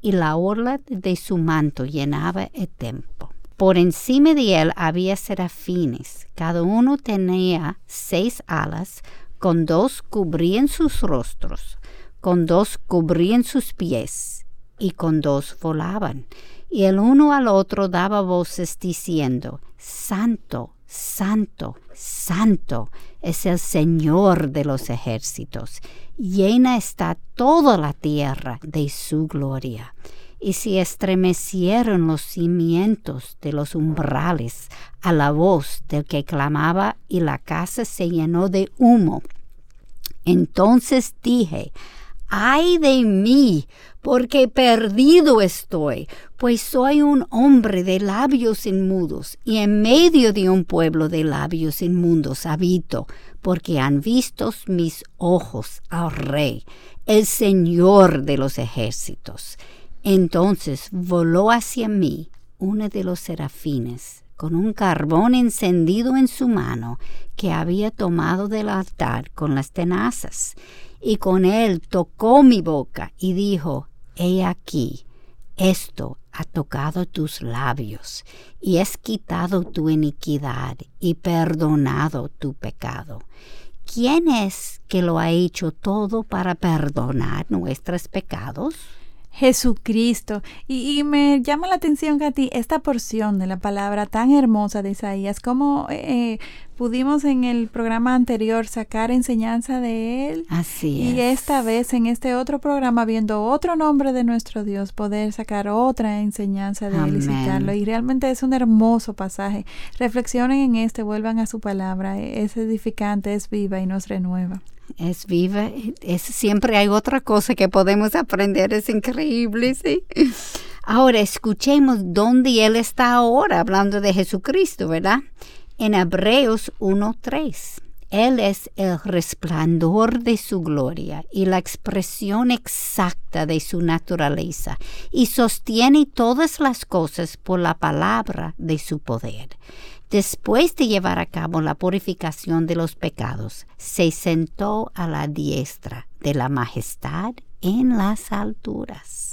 y la orla de su manto llenaba el templo. Por encima de él había serafines, cada uno tenía seis alas, con dos cubrían sus rostros, con dos cubrían sus pies, y con dos volaban. Y el uno al otro daba voces diciendo, Santo, Santo, Santo es el Señor de los ejércitos. Llena está toda la tierra de su gloria y se estremecieron los cimientos de los umbrales a la voz del que clamaba y la casa se llenó de humo. Entonces dije, ay de mí, porque perdido estoy, pues soy un hombre de labios inmudos, y en medio de un pueblo de labios inmundos habito, porque han visto mis ojos al Rey, el Señor de los ejércitos. Entonces voló hacia mí uno de los serafines, con un carbón encendido en su mano, que había tomado del altar con las tenazas, y con él tocó mi boca y dijo, He aquí, esto ha tocado tus labios, y es quitado tu iniquidad y perdonado tu pecado. ¿Quién es que lo ha hecho todo para perdonar nuestros pecados? Jesucristo. Y, me llama la atención, Katy, esta porción de la palabra tan hermosa de Isaías, como eh, pudimos en el programa anterior sacar enseñanza de él. Así es. Y esta vez en este otro programa, viendo otro nombre de nuestro Dios, poder sacar otra enseñanza de él y citarlo. Y realmente es un hermoso pasaje. Reflexionen en este, vuelvan a su palabra. Es edificante, es viva y nos renueva es viva, es, siempre hay otra cosa que podemos aprender, es increíble, ¿sí? Ahora escuchemos dónde Él está ahora, hablando de Jesucristo, ¿verdad? En Hebreos 1.3. Él es el resplandor de su gloria y la expresión exacta de su naturaleza, y sostiene todas las cosas por la palabra de su poder. Después de llevar a cabo la purificación de los pecados, se sentó a la diestra de la majestad en las alturas.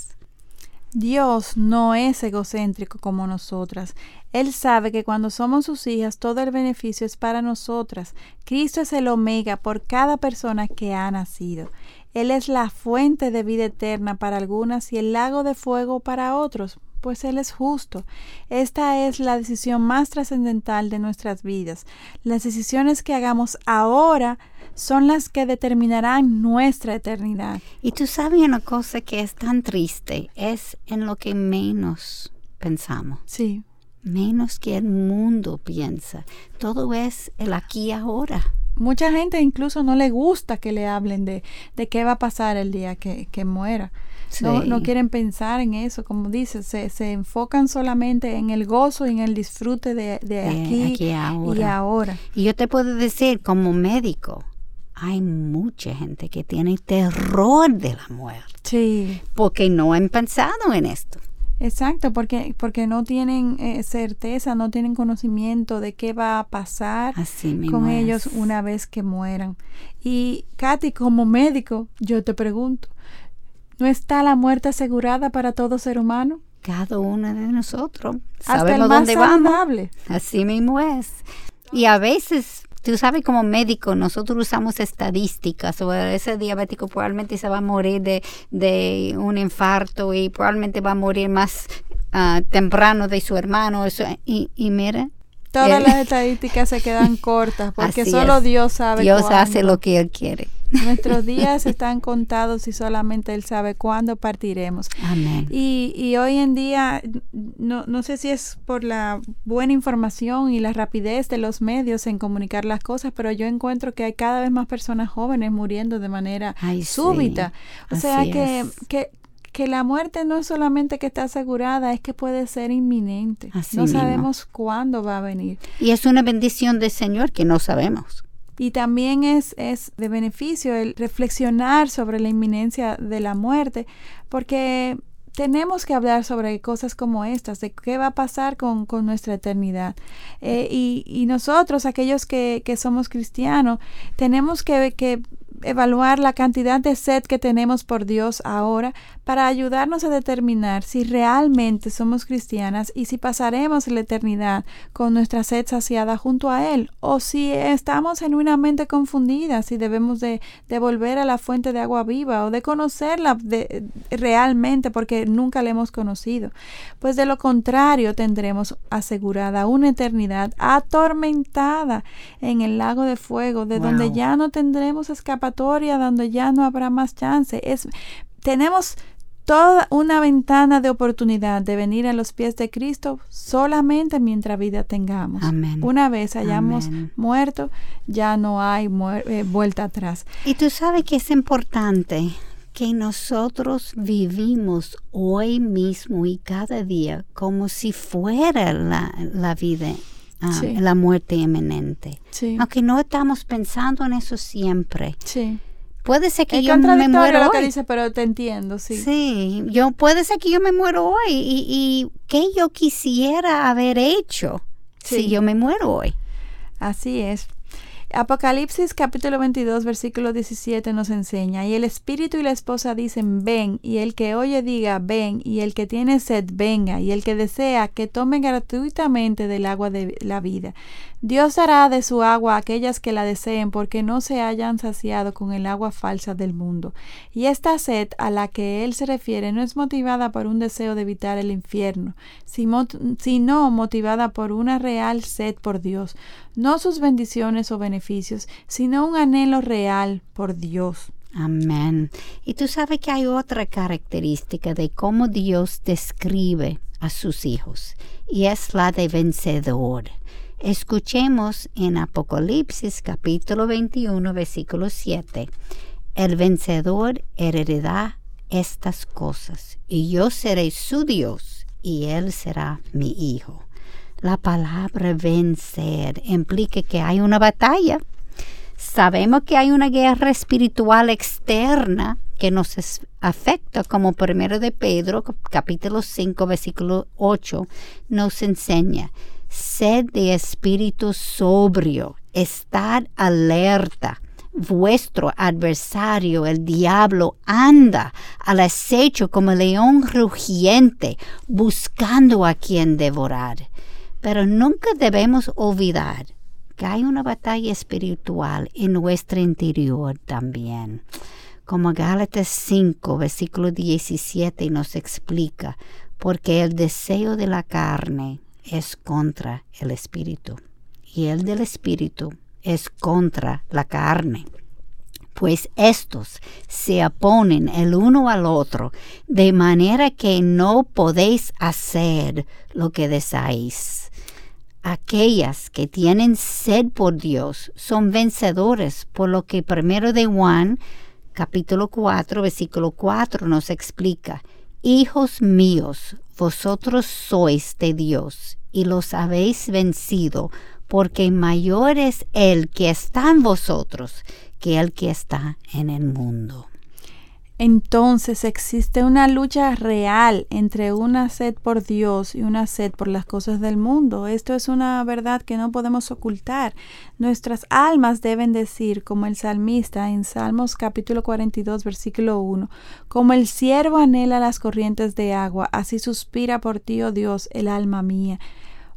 Dios no es egocéntrico como nosotras. Él sabe que cuando somos sus hijas todo el beneficio es para nosotras. Cristo es el omega por cada persona que ha nacido. Él es la fuente de vida eterna para algunas y el lago de fuego para otros pues Él es justo. Esta es la decisión más trascendental de nuestras vidas. Las decisiones que hagamos ahora son las que determinarán nuestra eternidad. Y tú sabes una cosa que es tan triste, es en lo que menos pensamos. Sí. Menos que el mundo piensa. Todo es el aquí y ahora. Mucha gente incluso no le gusta que le hablen de, de qué va a pasar el día que, que muera. No, no, quieren pensar en eso, como dices, se, se, enfocan solamente en el gozo y en el disfrute de, aquí, y ahora. Y yo te puedo decir, como médico, hay mucha gente que tiene terror de la muerte. Sí. Porque no han pensado en esto. Exacto, porque, porque no tienen eh, certeza, no tienen conocimiento de qué va a pasar con ellos una vez que mueran. Y Katy, como médico, yo te pregunto, ¿No está la muerte asegurada para todo ser humano? Cada uno de nosotros. Hasta el más saludable. Así mismo es. Y a veces, tú sabes, como médico, nosotros usamos estadísticas. O ese diabético probablemente se va a morir de, de un infarto y probablemente va a morir más uh, temprano de su hermano. Eso, y, y mira, Todas las [LAUGHS] estadísticas se quedan cortas porque solo Dios sabe. Dios hace lo que Él quiere. Nuestros días están contados y solamente Él sabe cuándo partiremos. Amén. Y, y hoy en día, no, no sé si es por la buena información y la rapidez de los medios en comunicar las cosas, pero yo encuentro que hay cada vez más personas jóvenes muriendo de manera súbita. O sea que, que, que la muerte no es solamente que está asegurada, es que puede ser inminente. no sabemos cuándo va a venir. Y es una bendición del Señor que no sabemos. Y también es, es de beneficio el reflexionar sobre la inminencia de la muerte, porque tenemos que hablar sobre cosas como estas, de qué va a pasar con, con nuestra eternidad. Eh, y, y, nosotros, aquellos que, que somos cristianos, tenemos que, que evaluar la cantidad de sed que tenemos por Dios ahora para ayudarnos a determinar si realmente somos cristianas y si pasaremos la eternidad con nuestra sed saciada junto a Él o si estamos en una mente confundida, si debemos de, volver a la fuente de agua viva o de conocerla realmente porque nunca la hemos conocido. Pues de lo contrario tendremos asegurada una eternidad atormentada en el lago de fuego de donde ya no tendremos escapatoria donde ya no habrá más chance. Es, tenemos toda una ventana de oportunidad de venir a los pies de Cristo solamente mientras vida tengamos. Una vez hayamos muerto, ya no hay eh, vuelta atrás. Y tú sabes que es importante que nosotros vivimos hoy mismo y cada día como si fuera la, la vida, ah, Sí. la muerte inminente. Sí. Aunque no estamos pensando en eso siempre. Sí. Puede ser que Es yo me muero lo que hoy. dice, pero te entiendo, sí. Sí, yo puede ser que yo me muero hoy y, y que yo quisiera haber hecho si yo me muero hoy. Así es. Apocalipsis capítulo 22 versículo 17 nos enseña, y el espíritu y la esposa dicen, ven, y el que oye diga, ven, y el que tiene sed, venga, y el que desea, que tome gratuitamente del agua de la vida. Dios dará de su agua a aquellas que la deseen, porque no se hayan saciado con el agua falsa del mundo. Y esta sed a la que él se refiere no es motivada por un deseo de evitar el infierno, sino motivada por una real sed por Dios, no sus bendiciones o beneficios, sino un anhelo real por Dios. Amén. Y tú sabes que hay otra característica de cómo Dios describe a sus hijos, y es la de vencedor. Escuchemos en Apocalipsis capítulo 21, versículo 7. El vencedor heredará estas cosas, y yo seré su Dios, y él será mi hijo. La palabra vencer implica que hay una batalla. Sabemos que hay una guerra espiritual externa que nos afecta, como primero de Pedro, cap- capítulo 5, versículo 8, nos enseña. Sed de espíritu sobrio, estad alerta. Vuestro adversario, el diablo, anda al acecho como león rugiente, buscando a quien devorar. Pero nunca debemos olvidar que hay una batalla espiritual en nuestro interior también. Como Gálatas 5, versículo 17 nos explica, porque el deseo de la carne es contra el espíritu y el del espíritu es contra la carne pues estos se oponen el uno al otro, de manera que no podéis hacer lo que deseáis. Aquellas que tienen sed por Dios son vencedores, por lo que primero de Juan, capítulo 4, versículo 4 nos explica, Hijos míos, vosotros sois de Dios y los habéis vencido, porque mayor es el que está en vosotros que el que está en el mundo. Entonces existe una lucha real entre una sed por Dios y una sed por las cosas del mundo. Esto es una verdad que no podemos ocultar. Nuestras almas deben decir, como el salmista en Salmos capítulo 42, versículo 1, como el siervo anhela las corrientes de agua, así suspira por ti, oh Dios, el alma mía.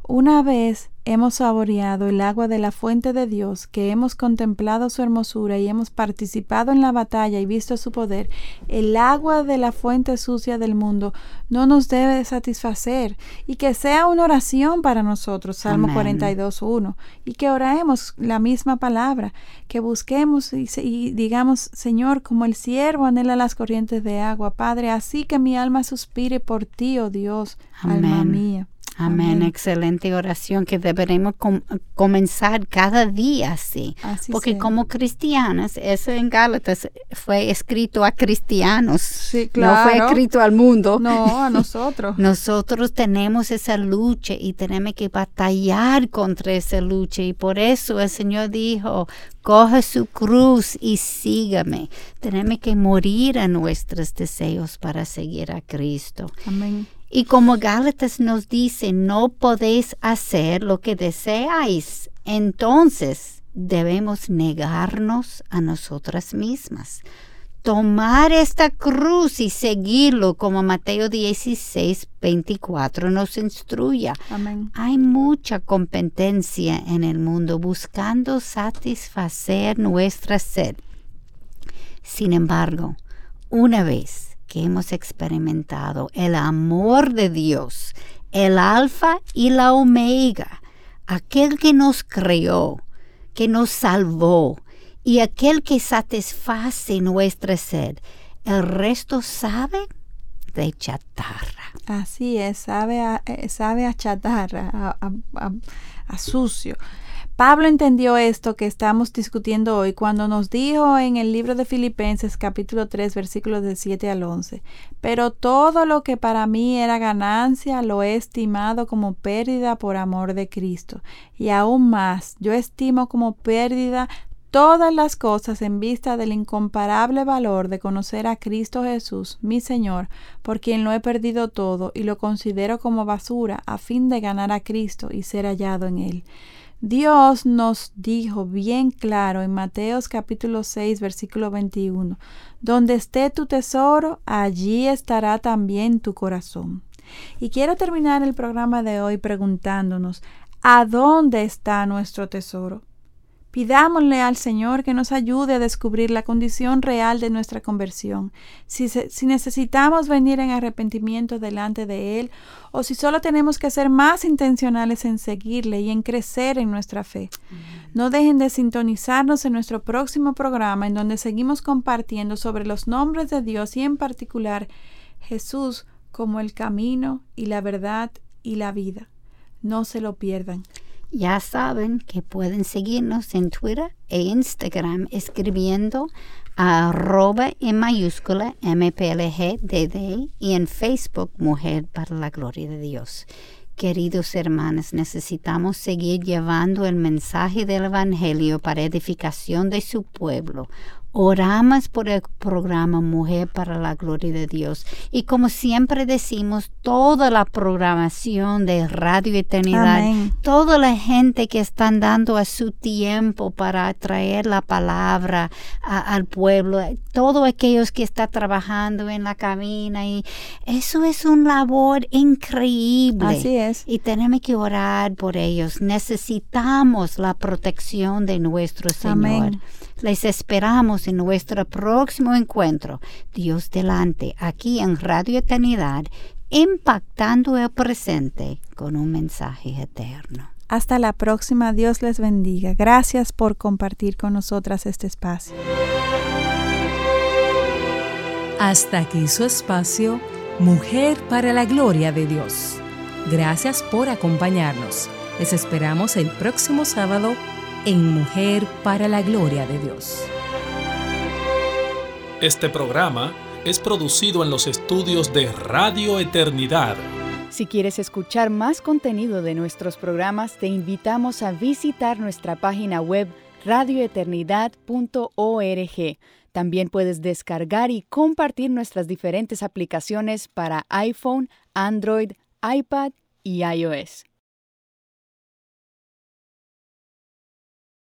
Una vez hemos saboreado el agua de la fuente de Dios, que hemos contemplado su hermosura y hemos participado en la batalla y visto su poder, el agua de la fuente sucia del mundo no nos debe satisfacer y que sea una oración para nosotros, Salmo Amén. 42.1, y que oremos la misma palabra, que busquemos y, digamos, Señor, como el siervo anhela las corrientes de agua, Padre, así que mi alma suspire por ti, oh Dios, alma mía. Amén. Excelente oración que deberemos com- comenzar cada día así. Así Porque sea. como cristianas, eso en Gálatas fue escrito a cristianos. Sí, No fue claro. escrito al mundo. No, a [LAUGHS] nosotros. Nosotros tenemos esa lucha y tenemos que batallar contra esa lucha y por eso el Señor dijo, coge su cruz y sígame. Tenemos que morir a nuestros deseos para seguir a Cristo. Amén. Y como Gálatas nos dice, no podéis hacer lo que deseáis, entonces debemos negarnos a nosotras mismas. Tomar esta cruz y seguirlo como Mateo 16, 24 nos instruya. Amén. Hay mucha competencia en el mundo buscando satisfacer nuestra sed. Sin embargo, una vez que hemos experimentado el amor de Dios, el alfa y la omega, aquel que nos creó, que nos salvó y aquel que satisface nuestra sed, el resto sabe de chatarra. Así es, sabe a, eh, sabe a chatarra, a, a- sucio. Pablo entendió esto que estamos discutiendo hoy cuando nos dijo en el libro de Filipenses capítulo 3 versículos de 7 al 11, pero todo lo que para mí era ganancia lo he estimado como pérdida por amor de Cristo, y aún más yo estimo como pérdida todas las cosas en vista del incomparable valor de conocer a Cristo Jesús, mi Señor, por quien lo he perdido todo y lo considero como basura a fin de ganar a Cristo y ser hallado en él. Dios nos dijo bien claro en Mateos capítulo 6 versículo 21, donde esté tu tesoro, allí estará también tu corazón. Y quiero terminar el programa de hoy preguntándonos, ¿a dónde está nuestro tesoro? Pidámosle al Señor que nos ayude a descubrir la condición real de nuestra conversión, si, si, necesitamos venir en arrepentimiento delante de Él o si solo tenemos que ser más intencionales en seguirle y en crecer en nuestra fe. No dejen de sintonizarnos en nuestro próximo programa en donde seguimos compartiendo sobre los nombres de Dios y en particular Jesús como el camino y la verdad y la vida. No se lo pierdan. Ya saben que pueden seguirnos en Twitter e Instagram escribiendo arroba en mayúscula MPLGDD y en Facebook Mujer para la Gloria de Dios. Queridos hermanos, necesitamos seguir llevando el mensaje del Evangelio para edificación de su pueblo, Oramos por el programa Mujer para la Gloria de Dios. Y como siempre decimos, toda la programación de Radio Eternidad, toda la gente que están dando a su tiempo para traer la palabra al pueblo, todos aquellos que están trabajando en la cabina. Y eso es una labor increíble. Así es. Y tenemos que orar por ellos. Necesitamos la protección de nuestro Señor. Les esperamos en nuestro próximo encuentro, Dios delante, aquí en Radio Eternidad, impactando el presente con un mensaje eterno. Hasta la próxima, Dios les bendiga. Gracias por compartir con nosotras este espacio. Hasta aquí su espacio, Mujer para la Gloria de Dios. Gracias por acompañarnos. Les esperamos el próximo sábado en Mujer para la Gloria de Dios. Este programa es producido en los estudios de Radio Eternidad. Si quieres escuchar más contenido de nuestros programas, te invitamos a visitar nuestra página web radioeternidad.org. También puedes descargar y compartir nuestras diferentes aplicaciones para iPhone, Android, iPad y iOS.